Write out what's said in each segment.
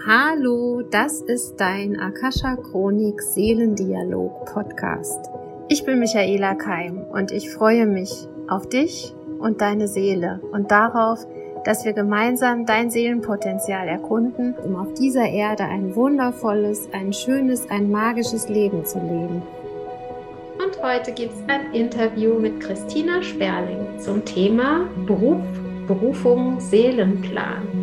Hallo, das ist dein Akasha Chronik Seelendialog Podcast. Ich bin Michaela Keim und ich freue mich auf dich und deine Seele und darauf, dass wir gemeinsam dein Seelenpotenzial erkunden, um auf dieser Erde ein wundervolles, ein schönes, ein magisches Leben zu leben. Und heute gibt es ein Interview mit Christina Sperling zum Thema Beruf, Berufung, Seelenplan.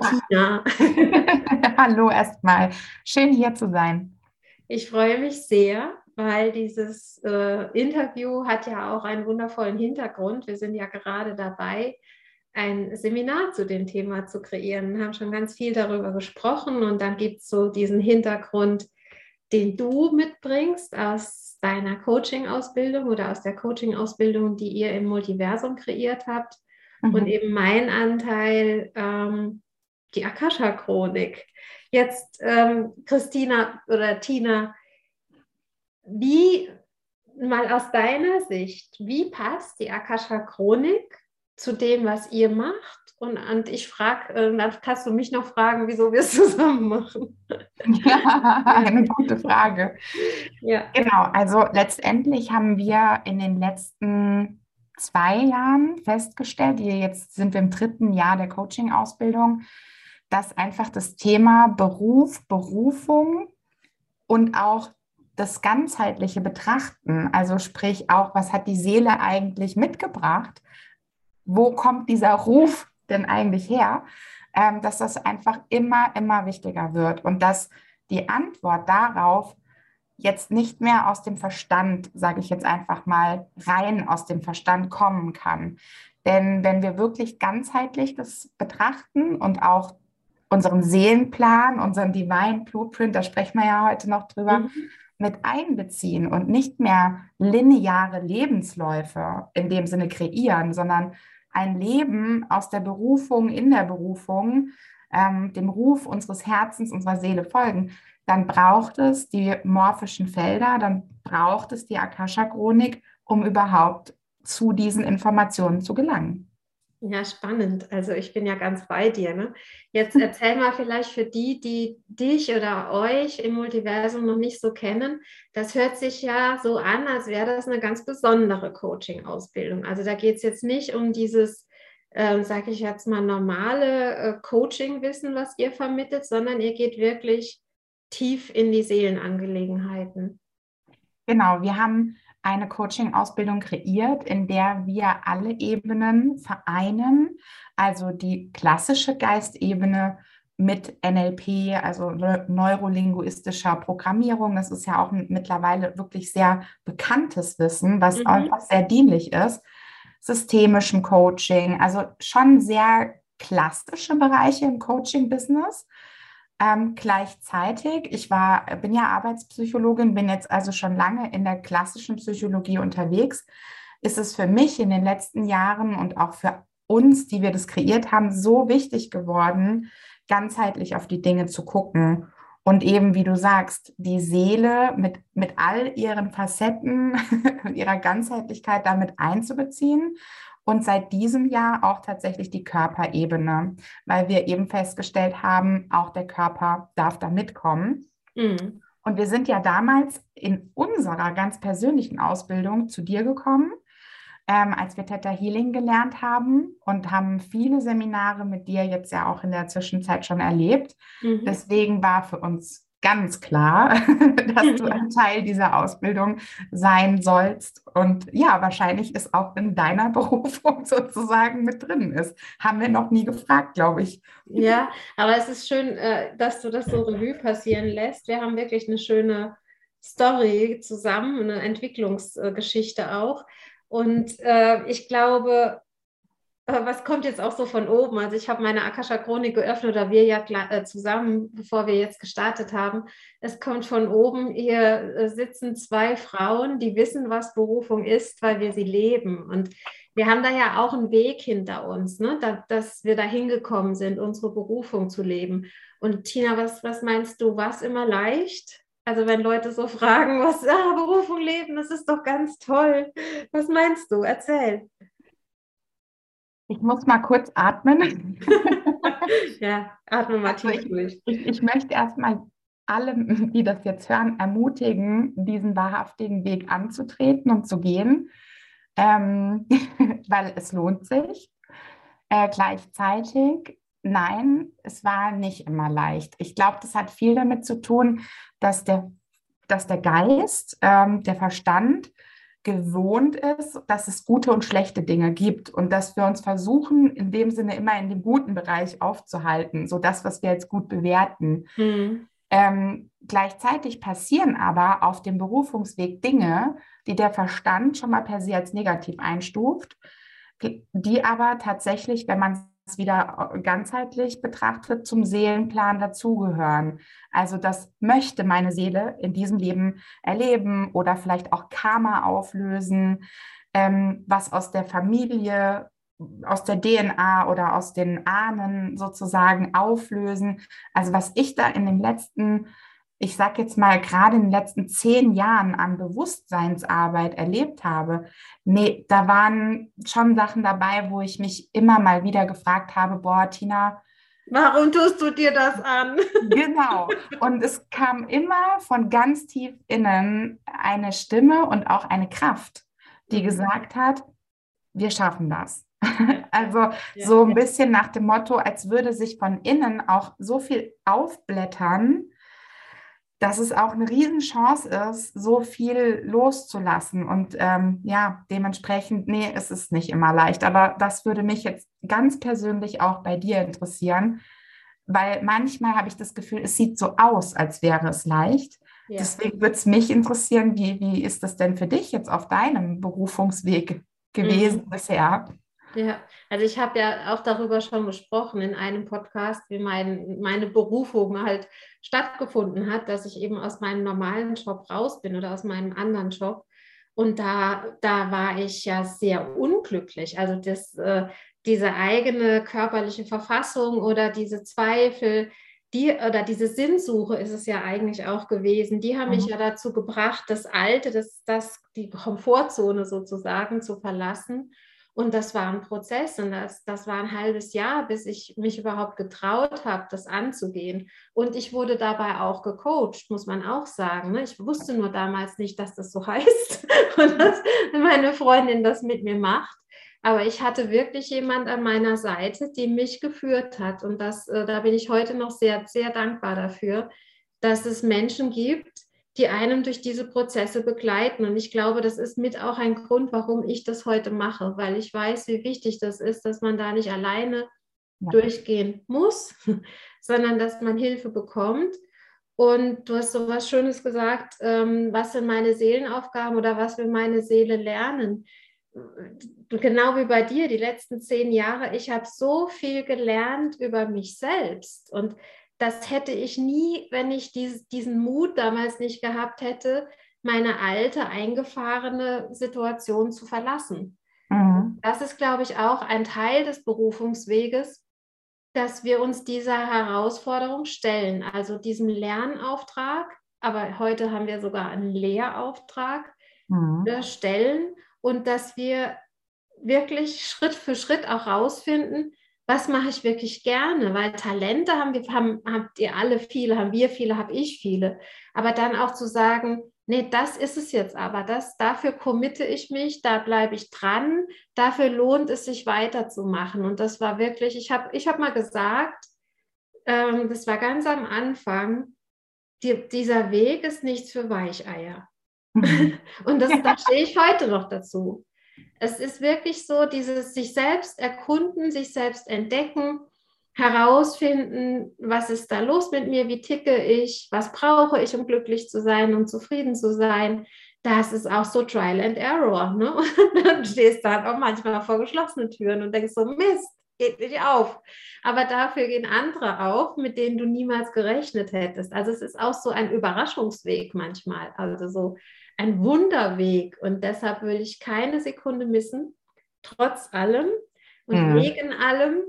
Tina. Hallo erstmal. Schön hier zu sein. Ich freue mich sehr, weil dieses äh, Interview hat ja auch einen wundervollen Hintergrund. Wir sind ja gerade dabei, ein Seminar zu dem Thema zu kreieren. Wir haben schon ganz viel darüber gesprochen und dann gibt es so diesen Hintergrund, den du mitbringst aus deiner Coaching-Ausbildung oder aus der Coaching-Ausbildung, die ihr im Multiversum kreiert habt. Mhm. Und eben mein Anteil, ähm, die Akasha-Chronik. Jetzt, ähm, Christina oder Tina, wie mal aus deiner Sicht, wie passt die Akasha-Chronik zu dem, was ihr macht? Und, und ich frage, äh, dann kannst du mich noch fragen, wieso wir es zusammen machen. Ja, eine gute Frage. Ja. Genau, also letztendlich haben wir in den letzten zwei Jahren festgestellt, jetzt sind wir im dritten Jahr der Coaching-Ausbildung, dass einfach das Thema Beruf, Berufung und auch das ganzheitliche Betrachten, also sprich auch, was hat die Seele eigentlich mitgebracht, wo kommt dieser Ruf denn eigentlich her, ähm, dass das einfach immer, immer wichtiger wird und dass die Antwort darauf jetzt nicht mehr aus dem Verstand, sage ich jetzt einfach mal, rein aus dem Verstand kommen kann. Denn wenn wir wirklich ganzheitlich das betrachten und auch unseren Seelenplan, unseren Divine Blueprint, da sprechen wir ja heute noch drüber, mhm. mit einbeziehen und nicht mehr lineare Lebensläufe in dem Sinne kreieren, sondern ein Leben aus der Berufung, in der Berufung, ähm, dem Ruf unseres Herzens, unserer Seele folgen, dann braucht es die morphischen Felder, dann braucht es die Akasha-Chronik, um überhaupt zu diesen Informationen zu gelangen. Ja, spannend. Also ich bin ja ganz bei dir. Ne? Jetzt erzähl mal vielleicht für die, die dich oder euch im Multiversum noch nicht so kennen. Das hört sich ja so an, als wäre das eine ganz besondere Coaching-Ausbildung. Also da geht es jetzt nicht um dieses, äh, sage ich jetzt mal, normale äh, Coaching-Wissen, was ihr vermittelt, sondern ihr geht wirklich tief in die Seelenangelegenheiten. Genau, wir haben eine Coaching-Ausbildung kreiert, in der wir alle Ebenen vereinen, also die klassische Geistebene mit NLP, also neurolinguistischer Programmierung. Das ist ja auch mittlerweile wirklich sehr bekanntes Wissen, was mhm. einfach sehr dienlich ist. Systemischem Coaching, also schon sehr klassische Bereiche im Coaching-Business. Ähm, gleichzeitig, ich war, bin ja Arbeitspsychologin, bin jetzt also schon lange in der klassischen Psychologie unterwegs, ist es für mich in den letzten Jahren und auch für uns, die wir das kreiert haben, so wichtig geworden, ganzheitlich auf die Dinge zu gucken. Und eben, wie du sagst, die Seele mit, mit all ihren Facetten und ihrer Ganzheitlichkeit damit einzubeziehen und seit diesem Jahr auch tatsächlich die Körperebene, weil wir eben festgestellt haben, auch der Körper darf da mitkommen. Mhm. Und wir sind ja damals in unserer ganz persönlichen Ausbildung zu dir gekommen, ähm, als wir Theta Healing gelernt haben und haben viele Seminare mit dir jetzt ja auch in der Zwischenzeit schon erlebt. Mhm. Deswegen war für uns ganz klar, dass du ein Teil dieser Ausbildung sein sollst. Und ja, wahrscheinlich ist auch in deiner Berufung sozusagen mit drin ist. Haben wir noch nie gefragt, glaube ich. Ja, aber es ist schön, äh, dass du das so Revue passieren lässt. Wir haben wirklich eine schöne Story zusammen, eine Entwicklungsgeschichte auch. Und äh, ich glaube, was kommt jetzt auch so von oben? Also ich habe meine Akasha Chronik geöffnet oder wir ja äh, zusammen, bevor wir jetzt gestartet haben. Es kommt von oben. Hier äh, sitzen zwei Frauen, die wissen, was Berufung ist, weil wir sie leben. Und wir haben da ja auch einen Weg hinter uns, ne? da, dass wir da hingekommen sind, unsere Berufung zu leben. Und Tina, was, was meinst du, war es immer leicht? Also wenn Leute so fragen, was ah, Berufung leben, das ist doch ganz toll. Was meinst du? Erzähl. Ich muss mal kurz atmen. ja, atme mal tief also durch. Ich, ich möchte erstmal alle, die das jetzt hören, ermutigen, diesen wahrhaftigen Weg anzutreten und zu gehen, ähm, weil es lohnt sich. Äh, gleichzeitig, nein, es war nicht immer leicht. Ich glaube, das hat viel damit zu tun, dass der, dass der Geist, ähm, der Verstand gewohnt ist, dass es gute und schlechte Dinge gibt und dass wir uns versuchen, in dem Sinne immer in dem guten Bereich aufzuhalten, so das, was wir jetzt gut bewerten. Mhm. Ähm, gleichzeitig passieren aber auf dem Berufungsweg Dinge, die der Verstand schon mal per se als negativ einstuft, die aber tatsächlich, wenn man wieder äh, ganzheitlich betrachtet, zum Seelenplan dazugehören. Also das möchte meine Seele in diesem Leben erleben oder vielleicht auch Karma auflösen, ähm, was aus der Familie, aus der DNA oder aus den Ahnen sozusagen auflösen. Also was ich da in den letzten ich sage jetzt mal, gerade in den letzten zehn Jahren an Bewusstseinsarbeit erlebt habe, nee, da waren schon Sachen dabei, wo ich mich immer mal wieder gefragt habe, boah, Tina, Warum tust du dir das an? Genau. Und es kam immer von ganz tief innen eine Stimme und auch eine Kraft, die mhm. gesagt hat, wir schaffen das. Also so ein bisschen nach dem Motto, als würde sich von innen auch so viel aufblättern, dass es auch eine Riesenchance ist, so viel loszulassen. Und ähm, ja, dementsprechend, nee, es ist nicht immer leicht. Aber das würde mich jetzt ganz persönlich auch bei dir interessieren, weil manchmal habe ich das Gefühl, es sieht so aus, als wäre es leicht. Ja. Deswegen würde es mich interessieren, wie, wie ist das denn für dich jetzt auf deinem Berufungsweg gewesen mhm. bisher? Ja, also ich habe ja auch darüber schon gesprochen in einem Podcast, wie mein, meine Berufung halt stattgefunden hat, dass ich eben aus meinem normalen Job raus bin oder aus meinem anderen Job. Und da, da war ich ja sehr unglücklich. Also das, äh, diese eigene körperliche Verfassung oder diese Zweifel, die oder diese Sinnsuche ist es ja eigentlich auch gewesen, die haben mhm. mich ja dazu gebracht, das Alte, das, das, die Komfortzone sozusagen zu verlassen und das war ein Prozess und das, das war ein halbes Jahr, bis ich mich überhaupt getraut habe, das anzugehen. Und ich wurde dabei auch gecoacht, muss man auch sagen. Ne? Ich wusste nur damals nicht, dass das so heißt und dass meine Freundin das mit mir macht. Aber ich hatte wirklich jemand an meiner Seite, die mich geführt hat. Und das, äh, da bin ich heute noch sehr, sehr dankbar dafür, dass es Menschen gibt, die einem durch diese Prozesse begleiten. Und ich glaube, das ist mit auch ein Grund, warum ich das heute mache, weil ich weiß, wie wichtig das ist, dass man da nicht alleine ja. durchgehen muss, sondern dass man Hilfe bekommt. Und du hast so was Schönes gesagt, ähm, was sind meine Seelenaufgaben oder was will meine Seele lernen? Genau wie bei dir, die letzten zehn Jahre, ich habe so viel gelernt über mich selbst. Und das hätte ich nie, wenn ich dies, diesen Mut damals nicht gehabt hätte, meine alte, eingefahrene Situation zu verlassen. Mhm. Das ist, glaube ich, auch ein Teil des Berufungsweges, dass wir uns dieser Herausforderung stellen, also diesem Lernauftrag, aber heute haben wir sogar einen Lehrauftrag, mhm. Äh, stellen und dass wir wirklich Schritt für Schritt auch rausfinden, was mache ich wirklich gerne, weil Talente haben wir, haben, habt ihr alle viele, haben wir viele, habe ich viele. Aber dann auch zu sagen, nee, das ist es jetzt aber, das, dafür committe ich mich, da bleibe ich dran, dafür lohnt es sich weiterzumachen. Und das war wirklich, ich habe ich hab mal gesagt, ähm, das war ganz am Anfang, die, dieser Weg ist nichts für Weicheier. Mhm. Und das, da stehe ich heute noch dazu. Es ist wirklich so, dieses sich selbst erkunden, sich selbst entdecken, herausfinden, was ist da los mit mir, wie ticke ich, was brauche ich, um glücklich zu sein und zufrieden zu sein. Das ist auch so Trial and Error. Ne? Und dann stehst du halt auch manchmal vor geschlossenen Türen und denkst so, Mist, geht nicht auf. Aber dafür gehen andere auf, mit denen du niemals gerechnet hättest. Also es ist auch so ein Überraschungsweg manchmal, also so ein Wunderweg. Und deshalb will ich keine Sekunde missen, trotz allem und mhm. wegen allem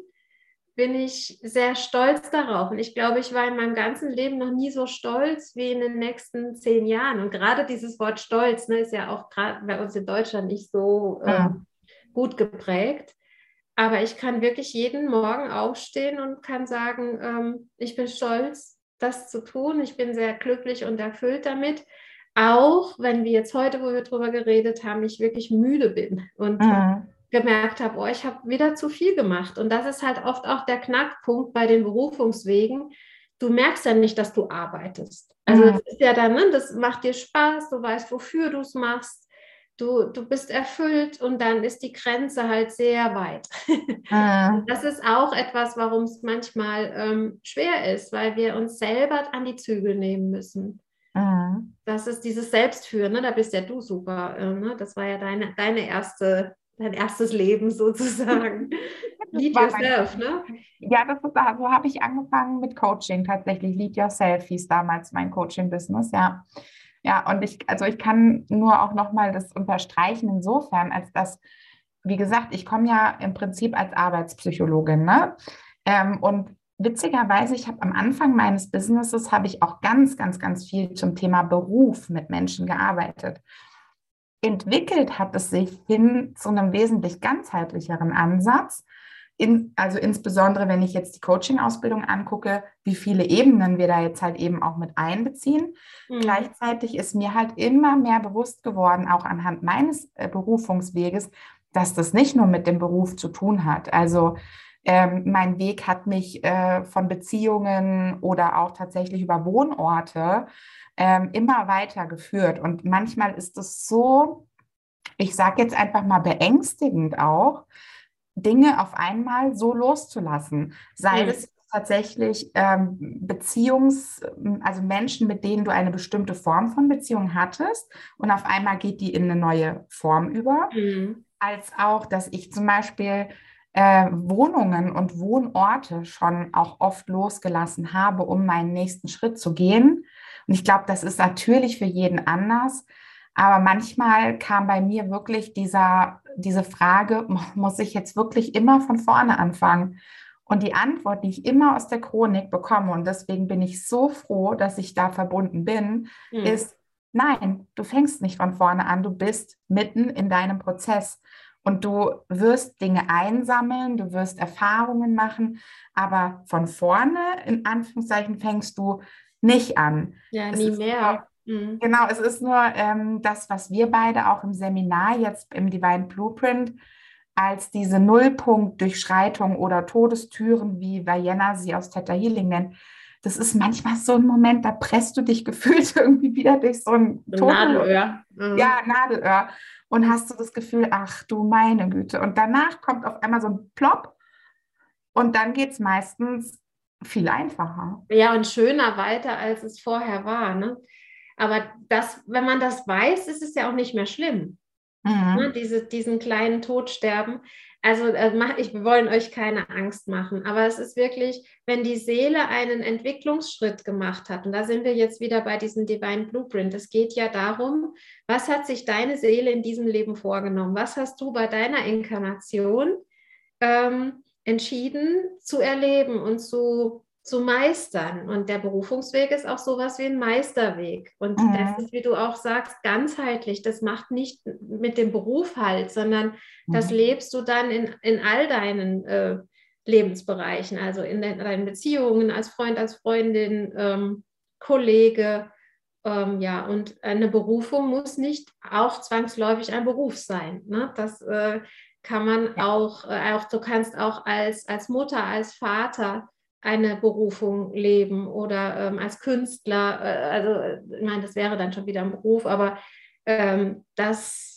bin ich sehr stolz darauf. Und ich glaube, ich war in meinem ganzen Leben noch nie so stolz wie in den nächsten zehn Jahren. Und gerade dieses Wort Stolz ne, ist ja auch gerade bei uns in Deutschland nicht so ja. ähm, gut geprägt. Aber ich kann wirklich jeden Morgen aufstehen und kann sagen, ähm, ich bin stolz, das zu tun. Ich bin sehr glücklich und erfüllt damit. Auch wenn wir jetzt heute, wo wir darüber geredet haben, ich wirklich müde bin und mhm. gemerkt habe, oh, ich habe wieder zu viel gemacht. Und das ist halt oft auch der Knackpunkt bei den Berufungswegen. Du merkst ja nicht, dass du arbeitest. Also mhm. das ist ja dann, ne, das macht dir Spaß, du weißt, wofür du es machst du, du bist erfüllt und dann ist die Grenze halt sehr weit. Ah. Das ist auch etwas, warum es manchmal ähm, schwer ist, weil wir uns selber an die Zügel nehmen müssen. Das ist dieses Selbstführen, ne? da bist ja du super. Äh, ne? Das war ja deine, deine erste, dein erstes Leben sozusagen. Lead yourself, ne? Ja, das ist, so habe ich angefangen mit Coaching tatsächlich. Lead yourself hieß damals mein Coaching-Business, ja. Ja, und ich, also ich kann nur auch nochmal das unterstreichen insofern, als dass, wie gesagt, ich komme ja im Prinzip als Arbeitspsychologin, ne? Ähm, und witzigerweise, ich habe am Anfang meines Businesses habe ich auch ganz, ganz, ganz viel zum Thema Beruf mit Menschen gearbeitet. Entwickelt hat es sich hin zu einem wesentlich ganzheitlicheren Ansatz, in, also insbesondere wenn ich jetzt die Coaching-Ausbildung angucke, wie viele Ebenen wir da jetzt halt eben auch mit einbeziehen. Mhm. Gleichzeitig ist mir halt immer mehr bewusst geworden, auch anhand meines äh, Berufungsweges, dass das nicht nur mit dem Beruf zu tun hat. Also ähm, mein Weg hat mich äh, von Beziehungen oder auch tatsächlich über Wohnorte ähm, immer weiter geführt. Und manchmal ist es so, ich sage jetzt einfach mal beängstigend auch, Dinge auf einmal so loszulassen. Sei mhm. es tatsächlich ähm, Beziehungs-, also Menschen, mit denen du eine bestimmte Form von Beziehung hattest und auf einmal geht die in eine neue Form über. Mhm. Als auch, dass ich zum Beispiel äh, Wohnungen und Wohnorte schon auch oft losgelassen habe, um meinen nächsten Schritt zu gehen. Und ich glaube, das ist natürlich für jeden anders. Aber manchmal kam bei mir wirklich dieser, diese Frage, muss ich jetzt wirklich immer von vorne anfangen? Und die Antwort, die ich immer aus der Chronik bekomme, und deswegen bin ich so froh, dass ich da verbunden bin, mhm. ist, nein, du fängst nicht von vorne an, du bist mitten in deinem Prozess. Und du wirst Dinge einsammeln, du wirst Erfahrungen machen, aber von vorne, in Anführungszeichen, fängst du nicht an. Ja, nie mehr. Mhm. Genau, es ist nur ähm, das, was wir beide auch im Seminar jetzt im Divine Blueprint als diese Nullpunkt-Durchschreitung oder Todestüren, wie Vienna sie aus Theta Healing nennt. Das ist manchmal so ein Moment, da presst du dich gefühlt irgendwie wieder durch so ein Nadelöhr. Mhm. Ja, Nadelöhr. Und hast du das Gefühl, ach du meine Güte. Und danach kommt auf einmal so ein Plop und dann geht es meistens viel einfacher. Ja, und schöner weiter, als es vorher war. Ne? Aber das, wenn man das weiß, ist es ja auch nicht mehr schlimm. Mhm. Ne, diese, diesen kleinen Todsterben. Also äh, ich, wir wollen euch keine Angst machen, aber es ist wirklich, wenn die Seele einen Entwicklungsschritt gemacht hat, und da sind wir jetzt wieder bei diesem Divine Blueprint, es geht ja darum, was hat sich deine Seele in diesem Leben vorgenommen? Was hast du bei deiner Inkarnation ähm, entschieden zu erleben und zu zu meistern. Und der Berufungsweg ist auch sowas wie ein Meisterweg. Und mhm. das ist, wie du auch sagst, ganzheitlich. Das macht nicht mit dem Beruf halt, sondern mhm. das lebst du dann in, in all deinen äh, Lebensbereichen, also in de deinen Beziehungen, als Freund, als Freundin, ähm, Kollege. Ähm, ja, und eine Berufung muss nicht auch zwangsläufig ein Beruf sein. Ne? Das äh, kann man auch, äh, auch, du kannst auch als, als Mutter, als Vater eine Berufung leben oder ähm, als Künstler, äh, also ich meine, das wäre dann schon wieder ein Beruf, aber ähm, das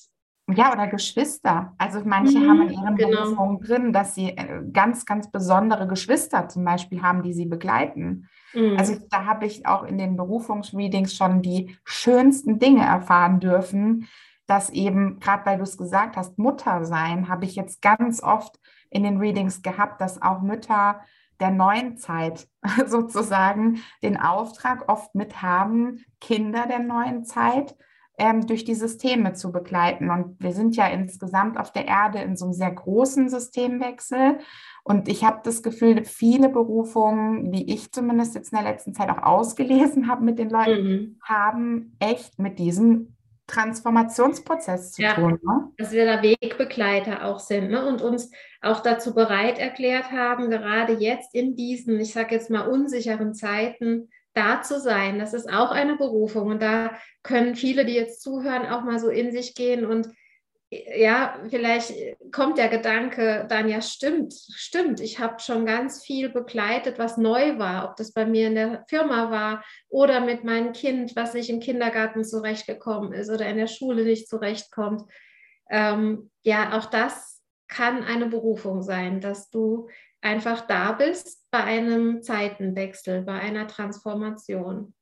ja, oder Geschwister. Also manche mhm, haben in ihren genau. Berufungen drin, dass sie äh, ganz, ganz besondere Geschwister zum Beispiel haben, die sie begleiten. Mhm. Also da habe ich auch in den Berufungsreadings schon die schönsten Dinge erfahren dürfen, dass eben, gerade weil du es gesagt hast, Mutter sein, habe ich jetzt ganz oft in den Readings gehabt, dass auch Mütter der neuen Zeit sozusagen den Auftrag oft mit haben, Kinder der neuen Zeit ähm, durch die Systeme zu begleiten. Und wir sind ja insgesamt auf der Erde in so einem sehr großen Systemwechsel. Und ich habe das Gefühl, viele Berufungen, die ich zumindest jetzt in der letzten Zeit auch ausgelesen habe mit den Leuten, mhm. haben echt mit diesem Transformationsprozess zu ja, tun. Ne? Dass wir da Wegbegleiter auch sind ne? und uns auch dazu bereit erklärt haben, gerade jetzt in diesen, ich sage jetzt mal, unsicheren Zeiten da zu sein. Das ist auch eine Berufung. Und da können viele, die jetzt zuhören, auch mal so in sich gehen und ja, vielleicht kommt der Gedanke dann, ja, stimmt, stimmt, ich habe schon ganz viel begleitet, was neu war, ob das bei mir in der Firma war oder mit meinem Kind, was nicht im Kindergarten zurechtgekommen ist oder in der Schule nicht zurechtkommt. Ähm, ja, auch das kann eine Berufung sein, dass du einfach da bist bei einem Zeitenwechsel, bei einer Transformation.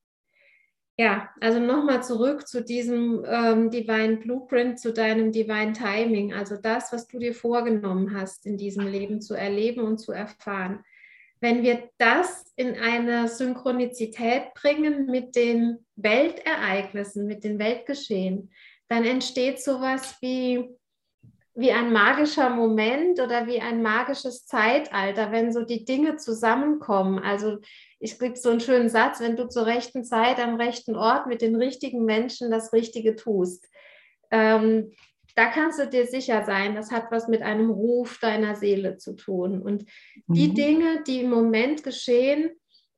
Ja, also nochmal zurück zu diesem ähm, Divine Blueprint, zu deinem Divine Timing, also das, was du dir vorgenommen hast, in diesem Leben zu erleben und zu erfahren. Wenn wir das in eine Synchronizität bringen mit den Weltereignissen, mit den Weltgeschehen, dann entsteht sowas wie wie ein magischer Moment oder wie ein magisches Zeitalter, wenn so die Dinge zusammenkommen. Also ich kriege so einen schönen Satz, wenn du zur rechten Zeit am rechten Ort mit den richtigen Menschen das Richtige tust. Ähm, da kannst du dir sicher sein, das hat was mit einem Ruf deiner Seele zu tun. Und die mhm. Dinge, die im Moment geschehen,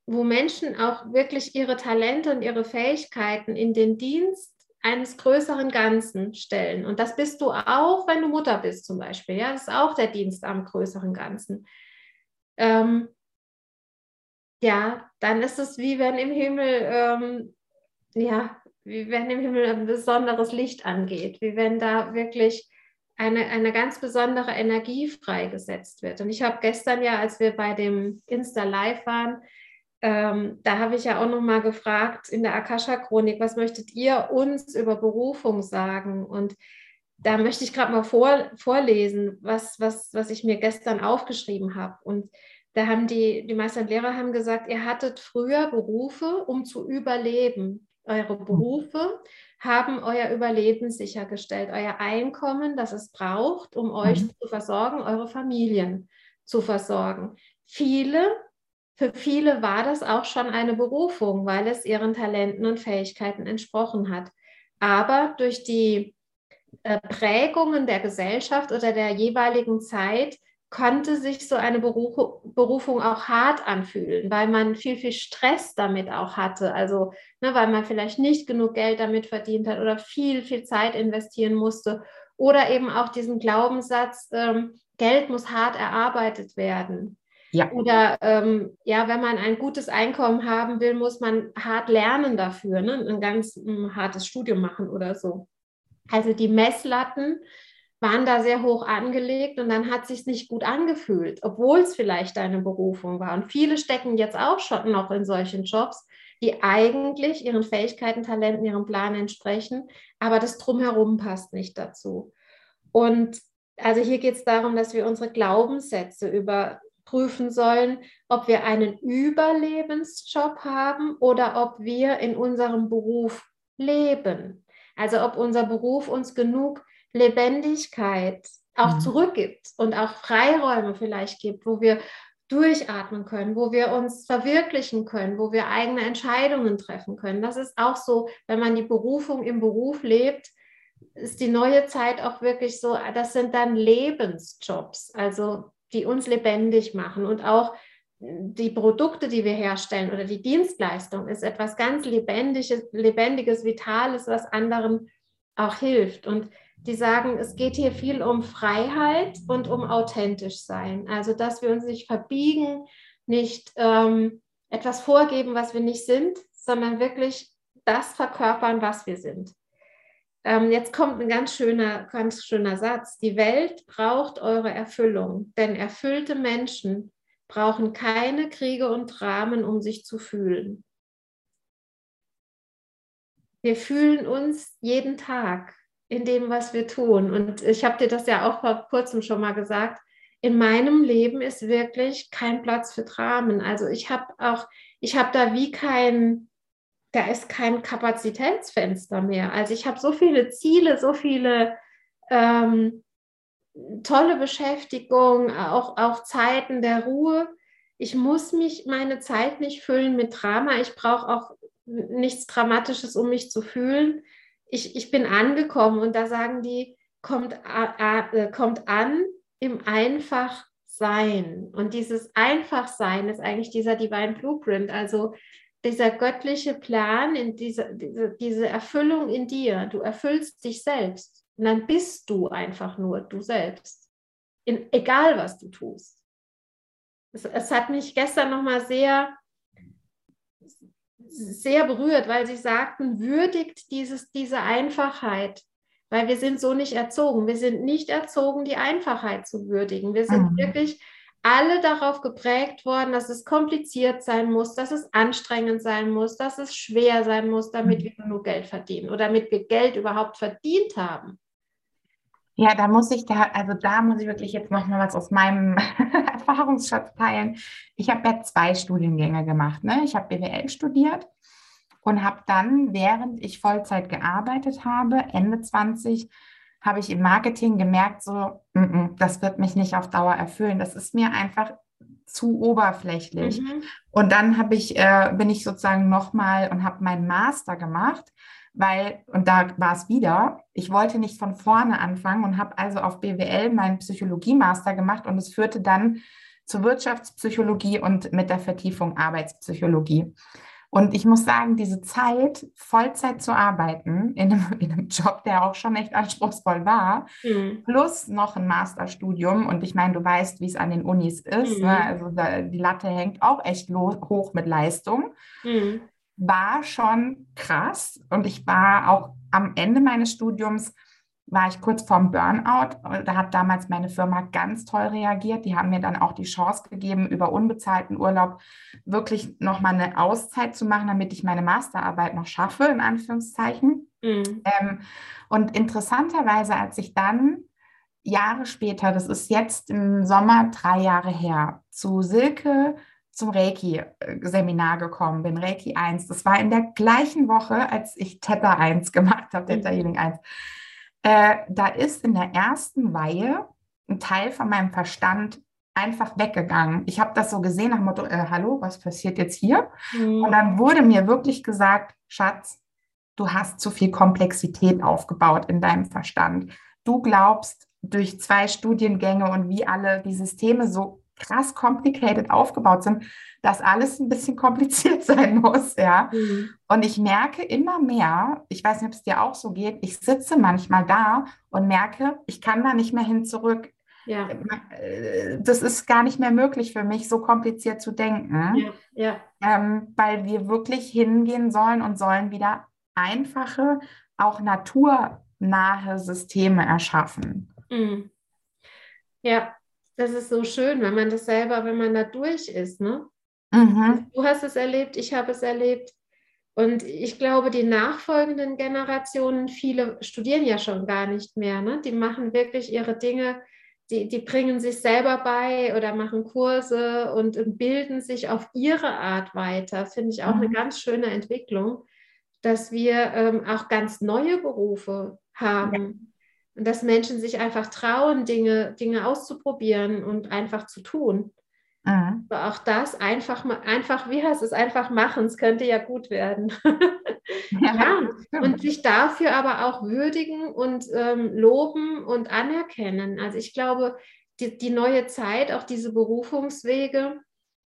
wo Menschen auch wirklich ihre Talente und ihre Fähigkeiten in den Dienst eines größeren Ganzen stellen. Und das bist du auch, wenn du Mutter bist zum Beispiel. Ja, das ist auch der Dienst am größeren Ganzen. Ähm, ja, dann ist es wie wenn im Himmel, ähm, ja, wie wenn im Himmel ein besonderes Licht angeht, wie wenn da wirklich eine, eine ganz besondere Energie freigesetzt wird. Und ich habe gestern ja, als wir bei dem Insta Live waren, ähm, da habe ich ja auch noch mal gefragt in der Akasha-Chronik, was möchtet ihr uns über Berufung sagen? Und da möchte ich gerade mal vor, vorlesen, was, was, was ich mir gestern aufgeschrieben habe. Und da haben die, die Meister und Lehrer haben gesagt, ihr hattet früher Berufe, um zu überleben. Eure Berufe haben euer Überleben sichergestellt, euer Einkommen, das es braucht, um euch mhm. zu versorgen, eure Familien zu versorgen. Viele für viele war das auch schon eine Berufung, weil es ihren Talenten und Fähigkeiten entsprochen hat. Aber durch die äh, Prägungen der Gesellschaft oder der jeweiligen Zeit konnte sich so eine Berufung auch hart anfühlen, weil man viel, viel Stress damit auch hatte. Also, ne, weil man vielleicht nicht genug Geld damit verdient hat oder viel, viel Zeit investieren musste. Oder eben auch diesen Glaubenssatz, ähm, Geld muss hart erarbeitet werden. Ja. Oder ähm, ja, wenn man ein gutes Einkommen haben will, muss man hart lernen dafür, ne? ein ganz ein hm, hartes Studium machen oder so. Also die Messlatten waren da sehr hoch angelegt und dann hat sich nicht gut angefühlt, obwohl es vielleicht eine Berufung war. Und viele stecken jetzt auch schon noch in solchen Jobs, die eigentlich ihren Fähigkeiten, Talenten, ihrem Plan entsprechen, aber das drumherum passt nicht dazu. Und also hier geht es darum, dass wir unsere Glaubenssätze über prüfen sollen, ob wir einen Überlebensjob haben oder ob wir in unserem Beruf leben. Also ob unser Beruf uns genug Lebendigkeit auch mhm. zurückgibt und auch Freiräume vielleicht gibt, wo wir durchatmen können, wo wir uns verwirklichen können, wo wir eigene Entscheidungen treffen können. Das ist auch so, wenn man die Berufung im Beruf lebt, ist die neue Zeit auch wirklich so, das sind dann Lebensjobs. Also die uns lebendig machen. Und auch die Produkte, die wir herstellen oder die Dienstleistung ist etwas ganz Lebendiges, Lebendiges, Vitales, was anderen auch hilft. Und die sagen, es geht hier viel um Freiheit und um authentisch sein. Also, dass wir uns nicht verbiegen, nicht ähm, etwas vorgeben, was wir nicht sind, sondern wirklich das verkörpern, was wir sind. Ähm, jetzt kommt ein ganz schöner, ganz schöner Satz. Die Welt braucht eure Erfüllung, denn erfüllte Menschen brauchen keine Kriege und Dramen, um sich zu fühlen. Wir fühlen uns jeden Tag in dem, was wir tun. Und ich habe dir das ja auch vor kurzem schon mal gesagt. In meinem Leben ist wirklich kein Platz für Dramen. Also ich habe auch, ich habe da wie kein, da ist kein Kapazitätsfenster mehr. Also ich habe so viele Ziele, so viele ähm, tolle Beschäftigung, auch, auch Zeiten der Ruhe. Ich muss mich meine Zeit nicht füllen mit Drama. Ich brauche auch nichts Dramatisches, um mich zu fühlen. Ich, ich bin angekommen und da sagen die, kommt, äh, kommt an im Einfachsein. Und dieses Einfachsein ist eigentlich dieser Divine Blueprint. Also dieser göttliche Plan, in diese, diese, diese Erfüllung in dir. Du erfüllst dich selbst. Und dann bist du einfach nur du selbst. In, egal, was du tust. Es, es hat mich gestern nochmal sehr, sehr berührt, weil sie sagten, würdigt dieses, diese Einfachheit. Weil wir sind so nicht erzogen. Wir sind nicht erzogen, die Einfachheit zu würdigen. Wir sind mhm. wirklich alle darauf geprägt worden, dass es kompliziert sein muss, dass es anstrengend sein muss, dass es schwer sein muss, damit mhm. wir genug Geld verdienen oder damit wir Geld überhaupt verdient haben. Ja, da muss ich da, also da muss ich wirklich jetzt noch mal was aus meinem Erfahrungsschatz teilen. Ich habe ja zwei Studiengänge gemacht. Ne? Ich habe BWL studiert und habe dann, während ich Vollzeit gearbeitet habe, Ende 20, habe ich im Marketing gemerkt, so, m -m, das wird mich nicht auf Dauer erfüllen. Das ist mir einfach zu oberflächlich. Mhm. Und dann habe ich, äh, bin ich sozusagen nochmal und habe meinen Master gemacht, weil, und da war es wieder, ich wollte nicht von vorne anfangen und habe also auf BWL meinen Psychologie-Master gemacht und es führte dann zur Wirtschaftspsychologie und mit der Vertiefung Arbeitspsychologie. Und ich muss sagen, diese Zeit, Vollzeit zu arbeiten, in einem, in einem Job, der auch schon echt anspruchsvoll war, mhm. plus noch ein Masterstudium. Und ich meine, du weißt, wie es an den Unis ist. Ne? Mhm. Ne? Also da, die Latte hängt auch echt hoch mit Leistung. Mhm. War schon krass. Und ich war auch am Ende meines Studiums war ich kurz vorm Burnout. Da hat damals meine Firma ganz toll reagiert. Die haben mir dann auch die Chance gegeben, über unbezahlten Urlaub wirklich nochmal eine Auszeit zu machen, damit ich meine Masterarbeit noch schaffe, in Anführungszeichen. Mhm. Ähm, und interessanterweise, als ich dann Jahre später, das ist jetzt im Sommer drei Jahre her, zu Silke zum Reiki-Seminar gekommen bin, Reiki 1. Das war in der gleichen Woche, als ich Theta 1 gemacht habe, Theta. Healing 1. Äh, da ist in der ersten Weihe ein Teil von meinem Verstand einfach weggegangen. Ich habe das so gesehen nach dem Motto, äh, hallo, was passiert jetzt hier? Mhm. Und dann wurde mir wirklich gesagt, Schatz, du hast zu viel Komplexität aufgebaut in deinem Verstand. Du glaubst durch zwei Studiengänge und wie alle die Systeme so krass complicated aufgebaut sind, dass alles ein bisschen kompliziert sein muss, ja. Mhm. Und ich merke immer mehr, ich weiß nicht, ob es dir auch so geht, ich sitze manchmal da und merke, ich kann da nicht mehr hin zurück. Ja. Äh, das ist gar nicht mehr möglich für mich, so kompliziert zu denken, ja, ja. Ähm, weil wir wirklich hingehen sollen und sollen wieder einfache, auch naturnahe Systeme erschaffen. Mhm. Ja, das ist so schön, wenn man das selber, wenn man da durch ist. Ne? Mhm. Du hast es erlebt, ich habe es erlebt. Und ich glaube, die nachfolgenden Generationen, viele studieren ja schon gar nicht mehr. Ne? Die machen wirklich ihre Dinge, die, die bringen sich selber bei oder machen Kurse und, bilden sich auf ihre Art weiter. Finde ich auch mhm. eine ganz schöne Entwicklung, dass wir ähm, auch ganz neue Berufe haben. Und dass Menschen sich einfach trauen, Dinge, Dinge auszuprobieren und einfach zu tun. Mhm. Aber auch das einfach, einfach, wie heißt es, einfach machen, es könnte ja gut werden. ja, ja. und sich dafür aber auch würdigen und ähm, loben und anerkennen. Also ich glaube, die, die neue Zeit, auch diese Berufungswege,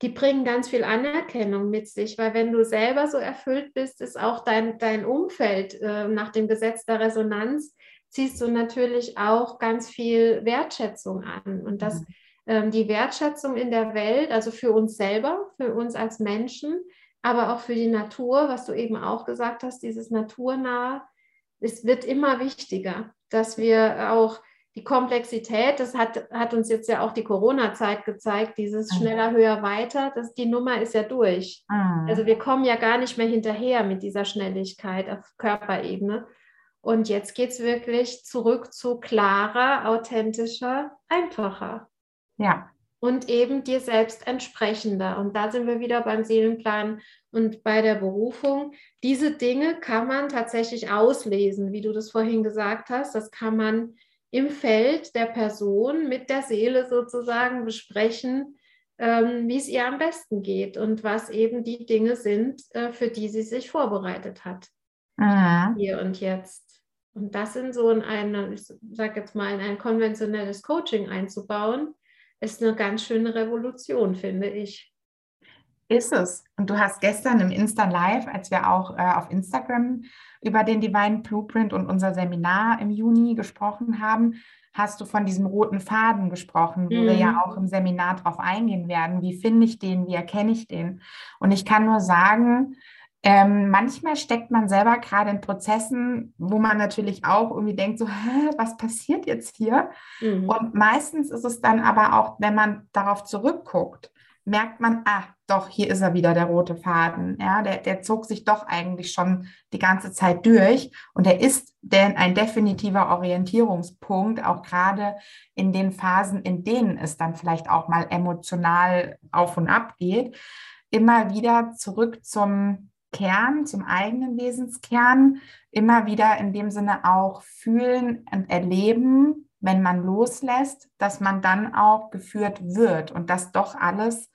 die bringen ganz viel Anerkennung mit sich, weil wenn du selber so erfüllt bist, ist auch dein, dein Umfeld äh, nach dem Gesetz der Resonanz ziehst du natürlich auch ganz viel Wertschätzung an. Und das, mhm. ähm, die Wertschätzung in der Welt, also für uns selber, für uns als Menschen, aber auch für die Natur, was du eben auch gesagt hast, dieses Naturnah, es wird immer wichtiger, dass wir auch die Komplexität, das hat, hat uns jetzt ja auch die Corona-Zeit gezeigt, dieses mhm. schneller, höher, weiter, das, die Nummer ist ja durch. Mhm. Also wir kommen ja gar nicht mehr hinterher mit dieser Schnelligkeit auf Körperebene. Und jetzt geht es wirklich zurück zu klarer, authentischer, einfacher. Ja. Und eben dir selbst entsprechender. Und da sind wir wieder beim Seelenplan und bei der Berufung. Diese Dinge kann man tatsächlich auslesen, wie du das vorhin gesagt hast. Das kann man im Feld der Person mit der Seele sozusagen besprechen, ähm, wie es ihr am besten geht und was eben die Dinge sind, äh, für die sie sich vorbereitet hat. Mhm. Hier und jetzt. Und das in so in eine, ich sage jetzt mal, in ein konventionelles Coaching einzubauen, ist eine ganz schöne Revolution, finde ich. Ist es. Und du hast gestern im Insta Live, als wir auch äh, auf Instagram über den Divine Blueprint und unser Seminar im Juni gesprochen haben, hast du von diesem roten Faden gesprochen, wo mhm. wir ja mhm. auch im Seminar drauf eingehen werden. Wie finde ich den? Wie erkenne ich den? Und ich kann nur sagen, ähm, manchmal steckt man selber gerade in Prozessen, wo man natürlich auch irgendwie denkt, so, Hä, was passiert jetzt hier? Mhm. Und meistens ist es dann aber auch, wenn man darauf zurückguckt, merkt man, ah, doch, hier ist er wieder, der rote Faden. Ja, der, der zog sich doch eigentlich schon die ganze Zeit durch. Und er ist denn ein definitiver Orientierungspunkt, auch gerade in den Phasen, in denen es dann vielleicht auch mal emotional auf und ab geht, immer wieder zurück zum Kern, zum eigenen Wesenskern, immer wieder in dem Sinne auch fühlen und erleben, wenn man loslässt, dass man dann auch geführt wird und dass doch alles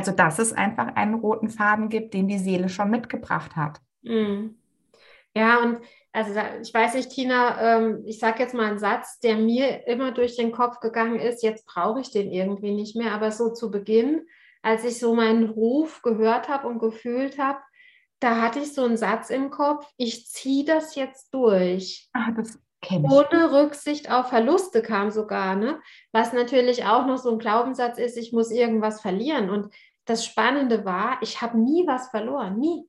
also, dass es einfach einen roten Faden gibt, den die Seele schon mitgebracht hat. Mhm. Ja, und also ich weiß nicht, Tina, ähm, ich sage jetzt mal einen Satz, der mir immer durch den Kopf gegangen ist, jetzt brauche ich den irgendwie nicht mehr, aber so zu Beginn, als ich so meinen Ruf gehört habe und gefühlt habe, da hatte ich so einen Satz im Kopf, ich ziehe das jetzt durch. Ach, das ohne Rücksicht auf Verluste kam sogar, ne? Was natürlich auch noch so ein Glaubenssatz ist, ich muss irgendwas verlieren. Und das Spannende war, ich habe nie was verloren, nie.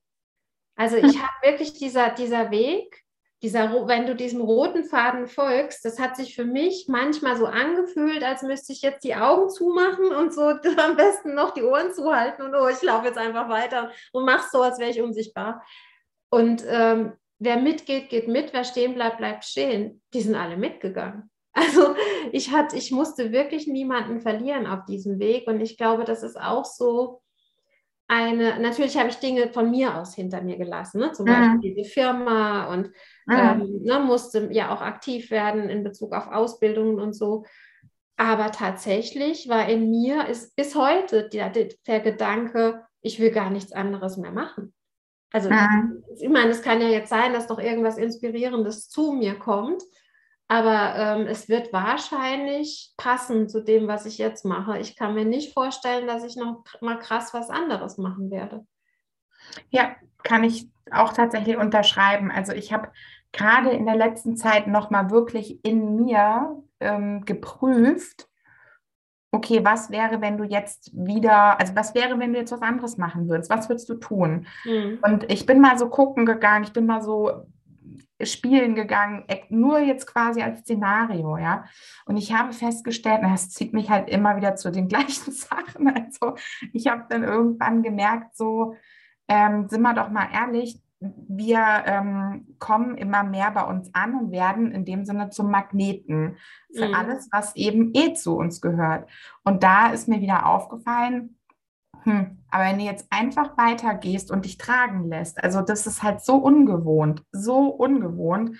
Also ich habe wirklich dieser, dieser Weg, dieser, wenn du diesem roten Faden folgst, das hat sich für mich manchmal so angefühlt, als müsste ich jetzt die Augen zumachen und so am besten noch die Ohren zuhalten und oh, ich laufe jetzt einfach weiter und mach so, als wäre ich unsichtbar. Und ähm, wer mitgeht, geht mit, wer stehen bleibt, bleibt stehen. Die sind alle mitgegangen. Also ich, hatte, ich musste wirklich niemanden verlieren auf diesem Weg und ich glaube, das ist auch so eine, natürlich habe ich Dinge von mir aus hinter mir gelassen, ne? zum Beispiel mhm. diese Firma und mhm. ähm, ne, musste ja auch aktiv werden in Bezug auf Ausbildungen und so. Aber tatsächlich war in mir ist bis heute der, der Gedanke, ich will gar nichts anderes mehr machen. Also mhm. ich meine, es kann ja jetzt sein, dass doch irgendwas Inspirierendes zu mir kommt. Aber ähm, es wird wahrscheinlich passen zu dem, was ich jetzt mache. Ich kann mir nicht vorstellen, dass ich noch mal krass was anderes machen werde. Ja, kann ich auch tatsächlich unterschreiben. Also ich habe gerade in der letzten Zeit noch mal wirklich in mir ähm, geprüft, okay, was wäre, wenn du jetzt wieder, also was wäre, wenn du jetzt was anderes machen würdest? Was würdest du tun? Mhm. Und ich bin mal so gucken gegangen, ich bin mal so spielen gegangen, nur jetzt quasi als Szenario, ja. Und ich habe festgestellt, das zieht mich halt immer wieder zu den gleichen Sachen. Also ich habe dann irgendwann gemerkt, so, ähm, sind wir doch mal ehrlich, wir ähm, kommen immer mehr bei uns an und werden in dem Sinne zum Magneten für mhm. alles, was eben eh zu uns gehört. Und da ist mir wieder aufgefallen, hm, aber wenn du jetzt einfach weitergehst und dich tragen lässt, also das ist halt so ungewohnt, so ungewohnt,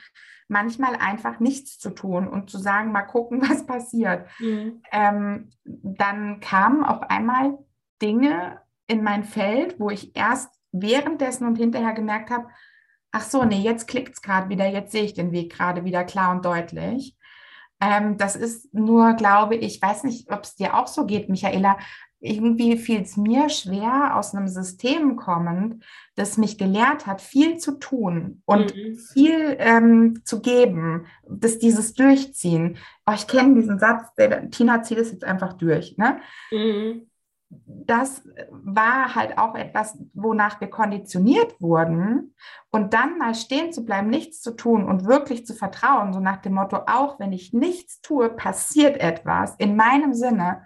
manchmal einfach nichts zu tun und zu sagen, mal gucken, was passiert. Mhm. Ähm, dann kamen auf einmal Dinge in mein Feld, wo ich erst währenddessen und hinterher gemerkt habe, ach so, nee, jetzt klickt es gerade wieder, jetzt sehe ich den Weg gerade wieder klar und deutlich. Ähm, das ist nur, glaube ich, weiß nicht, ob es dir auch so geht, Michaela, irgendwie fiel es mir schwer, aus einem System kommend, das mich gelehrt hat, viel zu tun und mhm. viel ähm, zu geben, dass dieses Durchziehen. Oh, ich kenne diesen Satz, der, Tina zieht es jetzt einfach durch. Ne? Mhm. Das war halt auch etwas, wonach wir konditioniert wurden. Und dann mal stehen zu bleiben, nichts zu tun und wirklich zu vertrauen, so nach dem Motto, auch wenn ich nichts tue, passiert etwas in meinem Sinne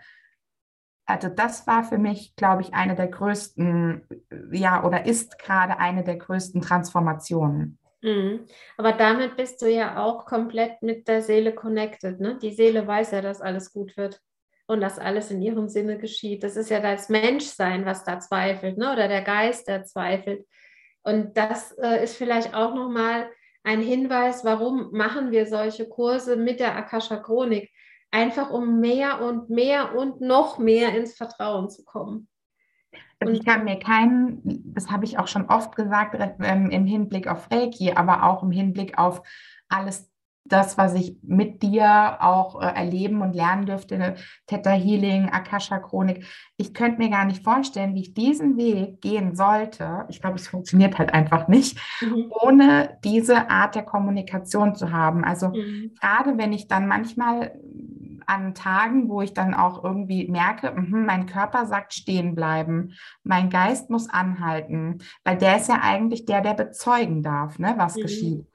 also das war für mich, glaube ich, eine der größten, ja, oder ist gerade eine der größten Transformationen. Mhm. Aber damit bist du ja auch komplett mit der Seele connected. Ne? Die Seele weiß ja, dass alles gut wird und dass alles in ihrem Sinne geschieht. Das ist ja das Menschsein, was da zweifelt, ne? oder der Geist, der zweifelt. Und das äh, ist vielleicht auch nochmal ein Hinweis, warum machen wir solche Kurse mit der Akasha Chronik einfach um mehr und mehr und noch mehr ins Vertrauen zu kommen. Also ich kann mir keinen, das habe ich auch schon oft gesagt, ähm, im Hinblick auf Reiki, aber auch im Hinblick auf alles das, was ich mit dir auch äh, erleben und lernen dürfte, Theta Healing, Akasha Chronik. Ich könnte mir gar nicht vorstellen, wie ich diesen Weg gehen sollte. Ich glaube, es funktioniert halt einfach nicht, mhm. ohne diese Art der Kommunikation zu haben. Also mhm. gerade wenn ich dann manchmal an Tagen, wo ich dann auch irgendwie merke, mh, mein Körper sagt stehen bleiben, mein Geist muss anhalten, weil der ist ja eigentlich der, der bezeugen darf, ne, was mhm. geschieht.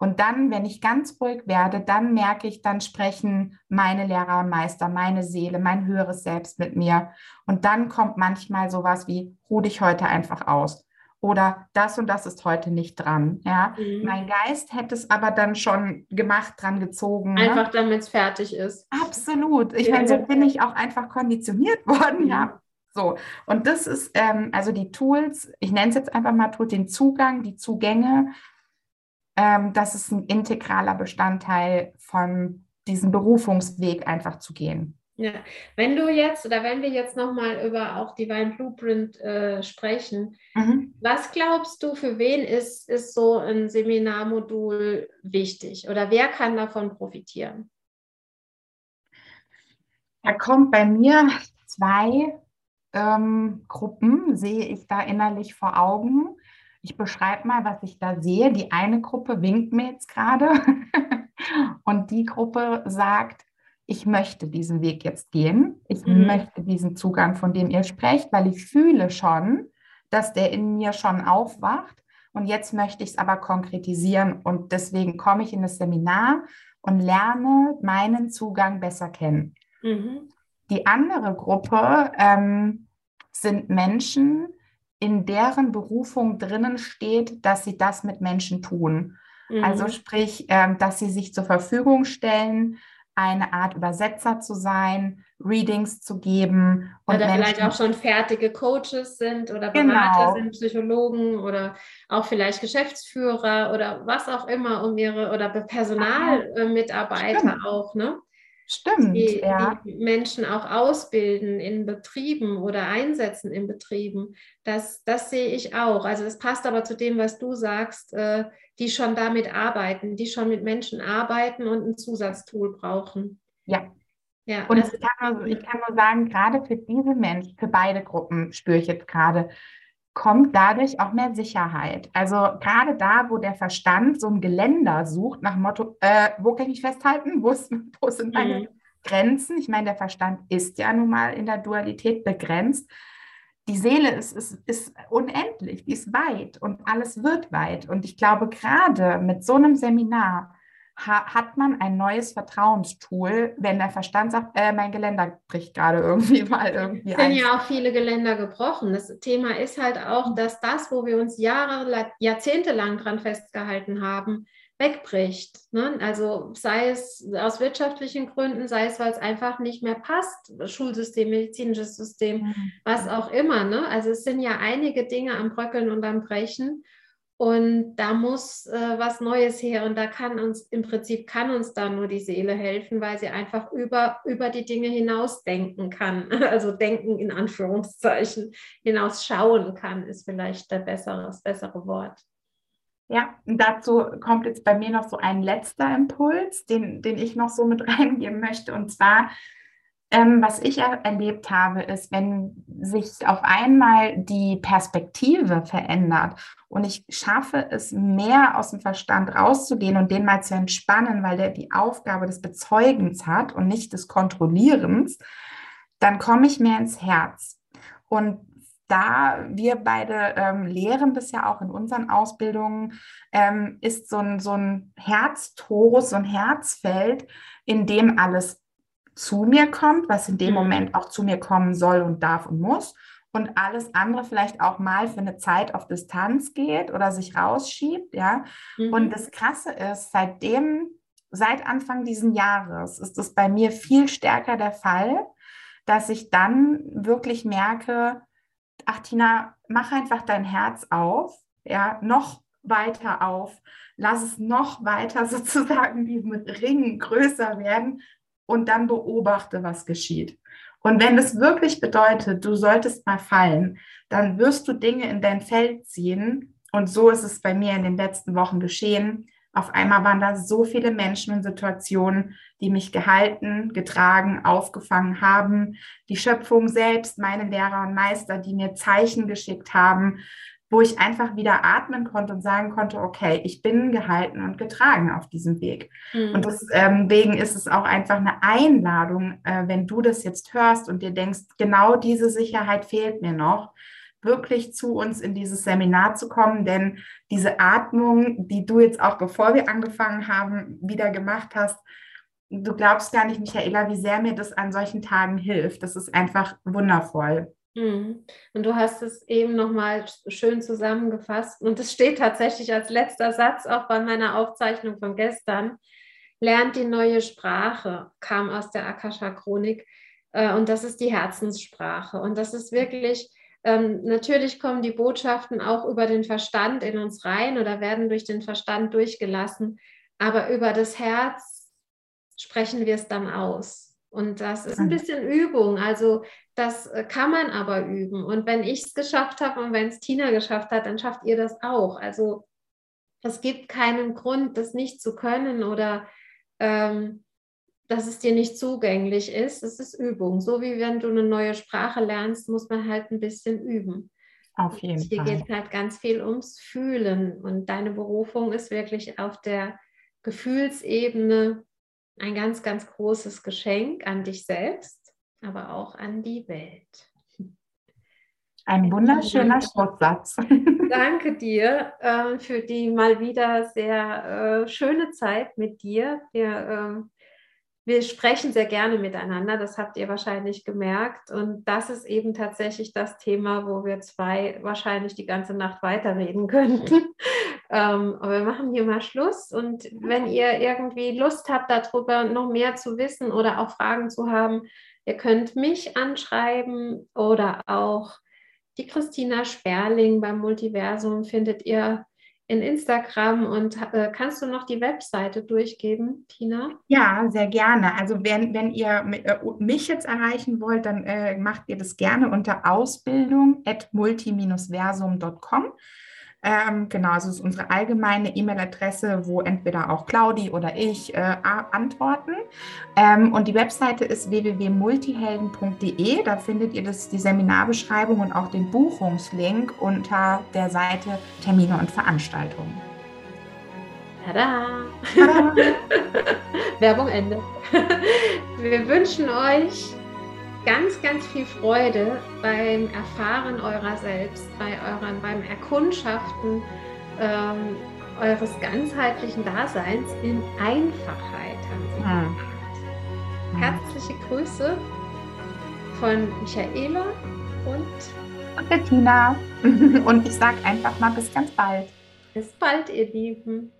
Und dann, wenn ich ganz ruhig werde, dann merke ich, dann sprechen meine Lehrer und Meister, meine Seele, mein höheres Selbst mit mir. Und dann kommt manchmal sowas wie, ruh dich heute einfach aus oder das und das ist heute nicht dran. Ja, mhm. mein Geist hätte es aber dann schon gemacht, dran gezogen. Ne? Einfach, ne? damit es fertig ist. Absolut. Ich ja. meine, so bin ich auch einfach konditioniert worden. Mhm. Ja, so. Und das ist ähm, also die Tools. Ich nenne es jetzt einfach mal Tools, den Zugang, die Zugänge. Ähm, das ist ein integraler Bestandteil von diesem Berufungsweg einfach zu gehen. Ja, wenn du jetzt oder wenn wir jetzt nochmal über auch Divine Blueprint äh, sprechen, mhm. was glaubst du, für wen ist, ist so ein Seminarmodul wichtig oder wer kann davon profitieren? Da kommt bei mir zwei ähm, Gruppen, sehe ich da innerlich vor Augen. Ich beschreibe mal, was ich da sehe. Die eine Gruppe winkt mir jetzt gerade und die Gruppe sagt, ich möchte diesen Weg jetzt gehen. Ich mhm. möchte diesen Zugang, von dem ihr sprecht, weil ich fühle schon, dass der in mir schon aufwacht. Und jetzt möchte ich es aber konkretisieren. Und deswegen komme ich in das Seminar und lerne meinen Zugang besser kennen. Mhm. Die andere Gruppe ähm, sind Menschen, in deren Berufung drinnen steht, dass sie das mit Menschen tun. Also mhm. Also sprich, ähm, dass sie sich zur Verfügung stellen, eine Art Übersetzer zu sein, Readings zu geben. Und oder Menschen, vielleicht auch schon fertige Coaches sind oder Berater genau. sind, Psychologen oder auch vielleicht Geschäftsführer oder was auch immer um ihre oder Personalmitarbeiter auch, ne? Stimmt, die, ja. die Menschen auch ausbilden in Betrieben oder einsetzen in Betrieben. Das, das sehe ich auch. Also das passt aber zu dem, was du sagst, äh, die schon damit arbeiten, die schon mit Menschen arbeiten und ein Zusatztool brauchen. Ja. Ja, und ich kann, nur, ich kann nur sagen, gerade für diese Menschen, für beide Gruppen spüre ich jetzt gerade, kommt dadurch auch mehr Sicherheit. Also gerade da, wo der Verstand so ein Geländer sucht, nach Motto, äh, wo kann ich festhalten? Wo, ist, wo sind meine mhm. Grenzen? Ich meine, der Verstand ist ja nun mal in der Dualität begrenzt. Die Seele ist, ist, ist unendlich, die ist weit und alles wird weit. Und ich glaube, gerade mit so einem Seminar hat man ein neues Vertrauenstool, wenn der Verstand sagt, äh, mein Geländer bricht gerade irgendwie mal irgendwie. Es sind ja auch viele Geländer gebrochen. Das Thema ist halt auch, dass das, wo wir uns Jahre, Jahrzehnte lang dran festgehalten haben, wegbricht. Ne? Also sei es aus wirtschaftlichen Gründen, sei es, weil es einfach nicht mehr passt, Schulsystem, medizinisches System, mhm. was auch immer. Ne? Also es sind ja einige Dinge am Bröckeln und am Brechen. Und da muss äh, was Neues her. Und da kann uns im Prinzip kann uns da nur die Seele helfen, weil sie einfach über, über die Dinge hinaus denken kann. Also denken in Anführungszeichen hinausschauen kann, ist vielleicht der bessere, das bessere Wort. Ja, und dazu kommt jetzt bei mir noch so ein letzter Impuls, den, den ich noch so mit reingeben möchte. Und zwar Ähm, was ich er erlebt habe, ist, wenn sich auf einmal die Perspektive verändert und ich schaffe es, mehr aus dem Verstand rauszugehen und den mal zu entspannen, weil der die Aufgabe des Bezeugens hat und nicht des Kontrollierens, dann komme ich mehr ins Herz. Und da wir beide ähm, lehren das ja auch in unseren Ausbildungen, ähm, ist so ein, so ein Herztorus, so ein Herzfeld, in dem alles zu mir kommt, was in dem mhm. Moment auch zu mir kommen soll und darf und muss. Und alles andere vielleicht auch mal für eine Zeit auf Distanz geht oder sich rausschiebt, ja. Mhm. Und das Krasse ist, seitdem, seit Anfang diesen Jahres ist es bei mir viel stärker der Fall, dass ich dann wirklich merke, ach Tina, mach einfach dein Herz auf, ja, noch weiter auf, lass es noch weiter sozusagen wie mit Ringen größer werden und dann beobachte, was geschieht. Und wenn es wirklich bedeutet, du solltest mal fallen, dann wirst du Dinge in dein Feld ziehen. Und so ist es bei mir in den letzten Wochen geschehen. Auf einmal waren da so viele Menschen und Situationen, die mich gehalten, getragen, aufgefangen haben. Die Schöpfung selbst, meine Lehrer und Meister, die mir Zeichen geschickt haben, wo ich einfach wieder atmen konnte und sagen konnte, okay, ich bin gehalten und getragen auf diesem Weg. Mhm. Und deswegen ähm, ist es auch einfach eine Einladung, äh, wenn du das jetzt hörst und dir denkst, genau diese Sicherheit fehlt mir noch, wirklich zu uns in dieses Seminar zu kommen, denn diese Atmung, die du jetzt auch bevor wir angefangen haben, wieder gemacht hast, du glaubst gar nicht, Michaela, wie sehr mir das an solchen Tagen hilft. Das ist einfach wundervoll. Mhm. Und du hast es eben nochmal schön zusammengefasst. Und es steht tatsächlich als letzter Satz auch bei meiner Aufzeichnung von gestern. Lernt die neue Sprache, kam aus der Akasha-Chronik. Äh, und das ist die Herzenssprache. Und das ist wirklich, ähm, natürlich kommen die Botschaften auch über den Verstand in uns rein oder werden durch den Verstand durchgelassen. Aber über das Herz sprechen wir es dann aus. Und das ist ein bisschen Übung. Also das äh, kann man aber üben. Und wenn ich es geschafft habe und wenn es Tina geschafft hat, dann schafft ihr das auch. Also es gibt keinen Grund, das nicht zu können oder ähm, dass es dir nicht zugänglich ist. Es ist Übung. So wie wenn du eine neue Sprache lernst, muss man halt ein bisschen üben. Auf jeden Hier Fall. Hier geht halt ganz viel ums Fühlen. Und deine Berufung ist wirklich auf der Gefühlsebene ein ganz, ganz großes Geschenk an dich selbst, aber auch an die Welt. Ein wunderschöner Sportsatz. Danke dir äh, für die mal wieder sehr äh, schöne Zeit mit dir. Wir, äh, wir sprechen sehr gerne miteinander, das habt ihr wahrscheinlich gemerkt. Und das ist eben tatsächlich das Thema, wo wir zwei wahrscheinlich die ganze Nacht weiterreden könnten. Ähm, aber wir machen hier mal Schluss. Und wenn ihr irgendwie Lust habt, darüber noch mehr zu wissen oder auch Fragen zu haben, ihr könnt mich anschreiben oder auch die Christina Sperling beim Multiversum findet ihr in Instagram und äh, kannst du noch die Webseite durchgeben, Tina? Ja, sehr gerne. Also wenn, wenn ihr äh, mich jetzt erreichen wollt, dann äh, macht ihr das gerne unter ausbildung at multi-versum.com. Ähm, genau, also ist unsere allgemeine E-Mail-Adresse, wo entweder auch Claudi oder ich äh, antworten. Ähm, und die Webseite ist www.multihelden.de. Da findet ihr das, die Seminarbeschreibung und auch den Buchungslink unter der Seite Termine und Veranstaltungen. Tada! Tada. Werbung Ende. Wir wünschen euch ganz, ganz viel Freude beim Erfahren eurer selbst, bei euren, beim Erkundschaften ähm, eures ganzheitlichen Daseins in Einfachheit. Haben hm. Herzliche Grüße von Michaela und, und Bettina. Und ich sage einfach mal bis ganz bald. Bis bald, ihr Lieben.